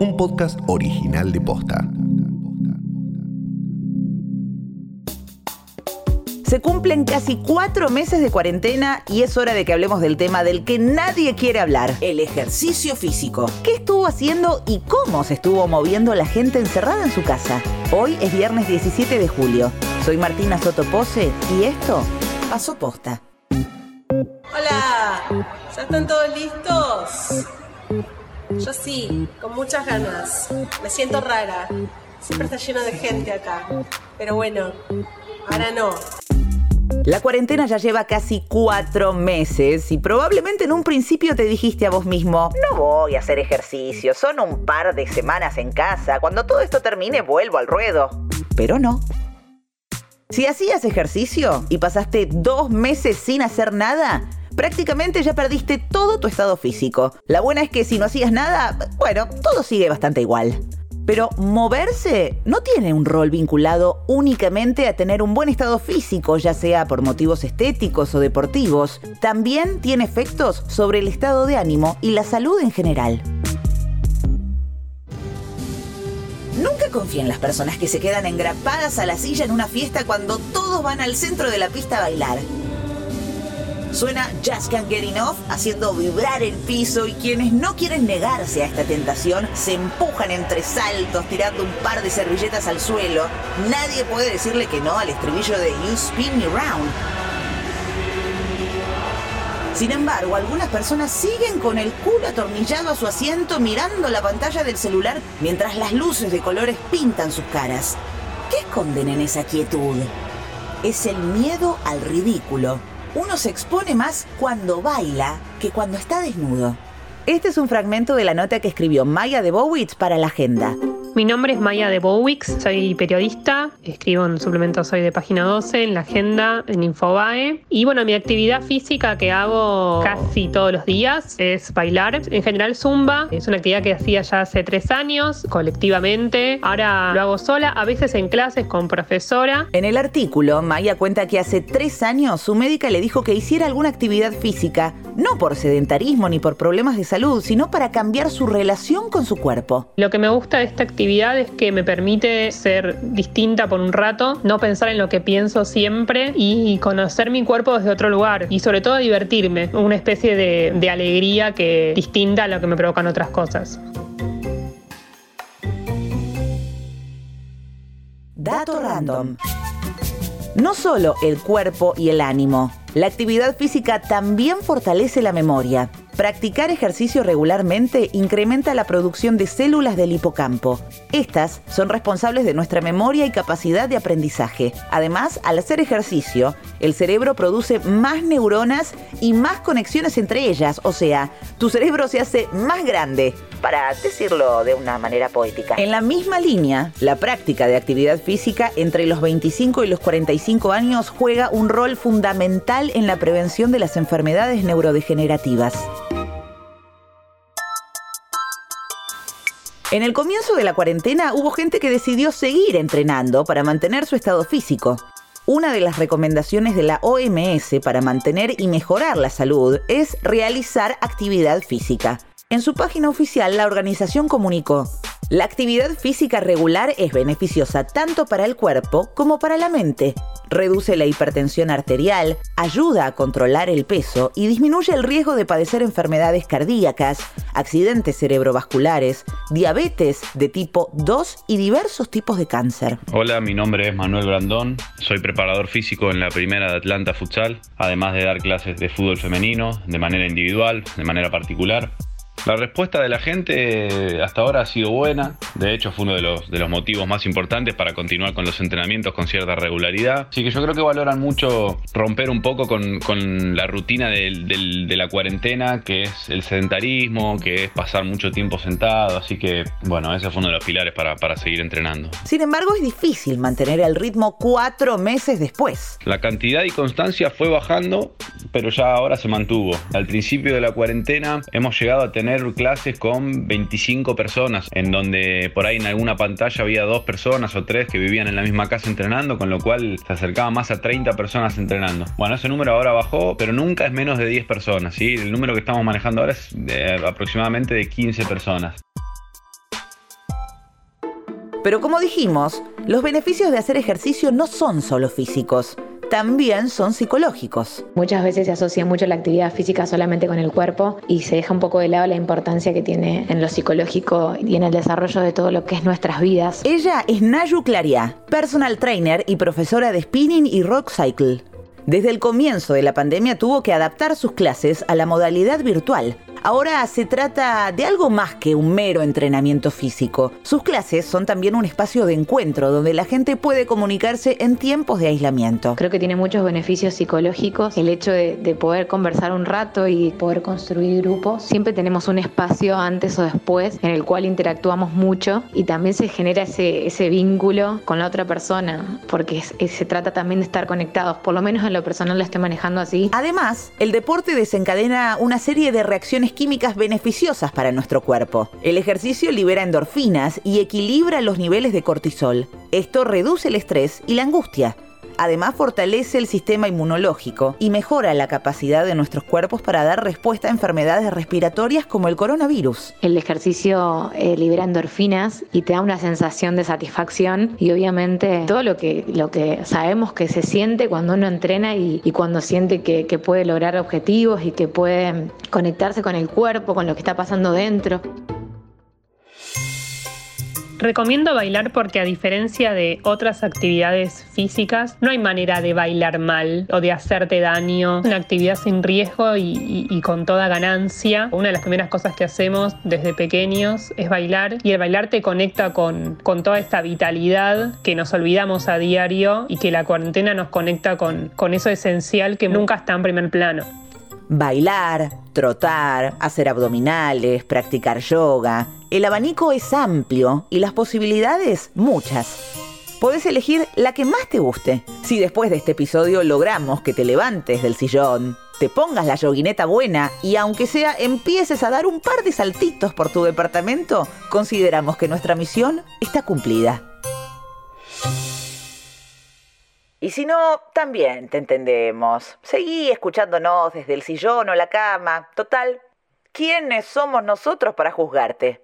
un podcast original de Posta. Se cumplen casi cuatro meses de cuarentena y es hora de que hablemos del tema del que nadie quiere hablar, el ejercicio físico. ¿Qué estuvo haciendo y cómo se estuvo moviendo la gente encerrada en su casa? Hoy es viernes 17 de julio. Soy Martina Sotopose y esto pasó posta. Hola, ¿ya están todos listos? Sí, con muchas ganas. Me siento rara. Siempre está lleno de gente acá. Pero bueno, ahora no. La cuarentena ya lleva casi cuatro meses y probablemente en un principio te dijiste a vos mismo, no voy a hacer ejercicio, son un par de semanas en casa, cuando todo esto termine vuelvo al ruedo. Pero no. Si hacías ejercicio y pasaste dos meses sin hacer nada, prácticamente ya perdiste todo tu estado físico. La buena es que si no hacías nada, bueno, todo sigue bastante igual. Pero moverse no tiene un rol vinculado únicamente a tener un buen estado físico, ya sea por motivos estéticos o deportivos. También tiene efectos sobre el estado de ánimo y la salud en general. Nunca confía en las personas que se quedan engrapadas a la silla en una fiesta cuando todos van al centro de la pista a bailar. Suena Just Can't Get Enough haciendo vibrar el piso y quienes no quieren negarse a esta tentación se empujan entre saltos tirando un par de servilletas al suelo. Nadie puede decirle que no al estribillo de You Spin Me Round. Sin embargo, algunas personas siguen con el culo atornillado a su asiento mirando la pantalla del celular mientras las luces de colores pintan sus caras. ¿Qué esconden en esa quietud? Es el miedo al ridículo uno se expone más cuando baila que cuando está desnudo. Este es un fragmento de la nota que escribió Maya de Bowitz para la agenda. Mi nombre es Maya de Bowix, soy periodista, escribo en suplementos Soy de Página 12, en la agenda, en Infobae. Y bueno, mi actividad física que hago casi todos los días es bailar. En general, Zumba. Es una actividad que hacía ya hace tres años, colectivamente. Ahora lo hago sola, a veces en clases con profesora. En el artículo, Maya cuenta que hace tres años su médica le dijo que hiciera alguna actividad física, no por sedentarismo ni por problemas de salud, sino para cambiar su relación con su cuerpo. Lo que me gusta de esta actividad es que me permite ser distinta por un rato, no pensar en lo que pienso siempre y conocer mi cuerpo desde otro lugar y sobre todo divertirme, una especie de, de alegría que distinta a lo que me provocan otras cosas. Dato random. No solo el cuerpo y el ánimo, la actividad física también fortalece la memoria. Practicar ejercicio regularmente incrementa la producción de células del hipocampo. Estas son responsables de nuestra memoria y capacidad de aprendizaje. Además, al hacer ejercicio, el cerebro produce más neuronas y más conexiones entre ellas, o sea, tu cerebro se hace más grande, para decirlo de una manera poética. En la misma línea, la práctica de actividad física entre los 25 y los 45 años juega un rol fundamental en la prevención de las enfermedades neurodegenerativas. En el comienzo de la cuarentena hubo gente que decidió seguir entrenando para mantener su estado físico. Una de las recomendaciones de la OMS para mantener y mejorar la salud es realizar actividad física. En su página oficial, la organización comunicó, la actividad física regular es beneficiosa tanto para el cuerpo como para la mente. Reduce la hipertensión arterial, ayuda a controlar el peso y disminuye el riesgo de padecer enfermedades cardíacas, accidentes cerebrovasculares, diabetes de tipo 2 y diversos tipos de cáncer. Hola, mi nombre es Manuel Brandón, soy preparador físico en la primera de Atlanta Futsal, además de dar clases de fútbol femenino de manera individual, de manera particular. La respuesta de la gente hasta ahora ha sido buena. De hecho, fue uno de los, de los motivos más importantes para continuar con los entrenamientos con cierta regularidad. Así que yo creo que valoran mucho romper un poco con, la rutina de la cuarentena, que es el sedentarismo, que es pasar mucho tiempo sentado. Así que, bueno, ese fue uno de los pilares para, para seguir entrenando. Sin embargo, es difícil mantener el ritmo cuatro meses después. La cantidad y constancia fue bajando, pero ya ahora se mantuvo. Al principio de la cuarentena hemos llegado a tener clases con 25 personas, en donde por ahí en alguna pantalla había dos personas o tres que vivían en la misma casa entrenando, con lo cual se acercaba más a 30 personas entrenando. Bueno, ese número ahora bajó, pero nunca es menos de 10 personas, ¿sí? El número que estamos manejando ahora es aproximadamente de 15 personas. Pero como dijimos, los beneficios de hacer ejercicio no son solo físicos también son psicológicos. Muchas veces se asocia mucho la actividad física solamente con el cuerpo y se deja un poco de lado la importancia que tiene en lo psicológico y en el desarrollo de todo lo que es nuestras vidas. Ella es Nayu Claria, personal trainer y profesora de spinning y rock cycle. Desde el comienzo de la pandemia tuvo que adaptar sus clases a la modalidad virtual Ahora se trata de algo más que un mero entrenamiento físico. Sus clases son también un espacio de encuentro donde la gente puede comunicarse en tiempos de aislamiento. Creo que tiene muchos beneficios psicológicos el hecho de, poder conversar un rato y poder construir grupos. Siempre tenemos un espacio antes o después en el cual interactuamos mucho y también se genera ese, ese vínculo con la otra persona porque se trata también de estar conectados. Por lo menos en lo personal lo estoy manejando así. Además, el deporte desencadena una serie de reacciones químicas beneficiosas para nuestro cuerpo. El ejercicio libera endorfinas y equilibra los niveles de cortisol. Esto reduce el estrés y la angustia, Además fortalece el sistema inmunológico y mejora la capacidad de nuestros cuerpos para dar respuesta a enfermedades respiratorias como el coronavirus. El ejercicio eh, libera endorfinas y te da una sensación de satisfacción y obviamente todo lo que, lo que sabemos que se siente cuando uno entrena y, cuando siente que, que puede lograr objetivos y que puede conectarse con el cuerpo, con lo que está pasando dentro. Recomiendo bailar porque a diferencia de otras actividades físicas, no hay manera de bailar mal o de hacerte daño. Una actividad sin riesgo y, con toda ganancia. Una de las primeras cosas que hacemos desde pequeños es bailar y el bailar te conecta con, con toda esta vitalidad que nos olvidamos a diario y que la cuarentena nos conecta con, con eso esencial que nunca está en primer plano. Bailar, trotar, hacer abdominales, practicar yoga. El abanico es amplio y las posibilidades muchas. Podés elegir la que más te guste. Si después de este episodio logramos que te levantes del sillón, te pongas la yoguineta buena y aunque sea empieces a dar un par de saltitos por tu departamento, consideramos que nuestra misión está cumplida. Y si no, también te entendemos. Seguí escuchándonos desde el sillón o la cama. Total, ¿quiénes somos nosotros para juzgarte?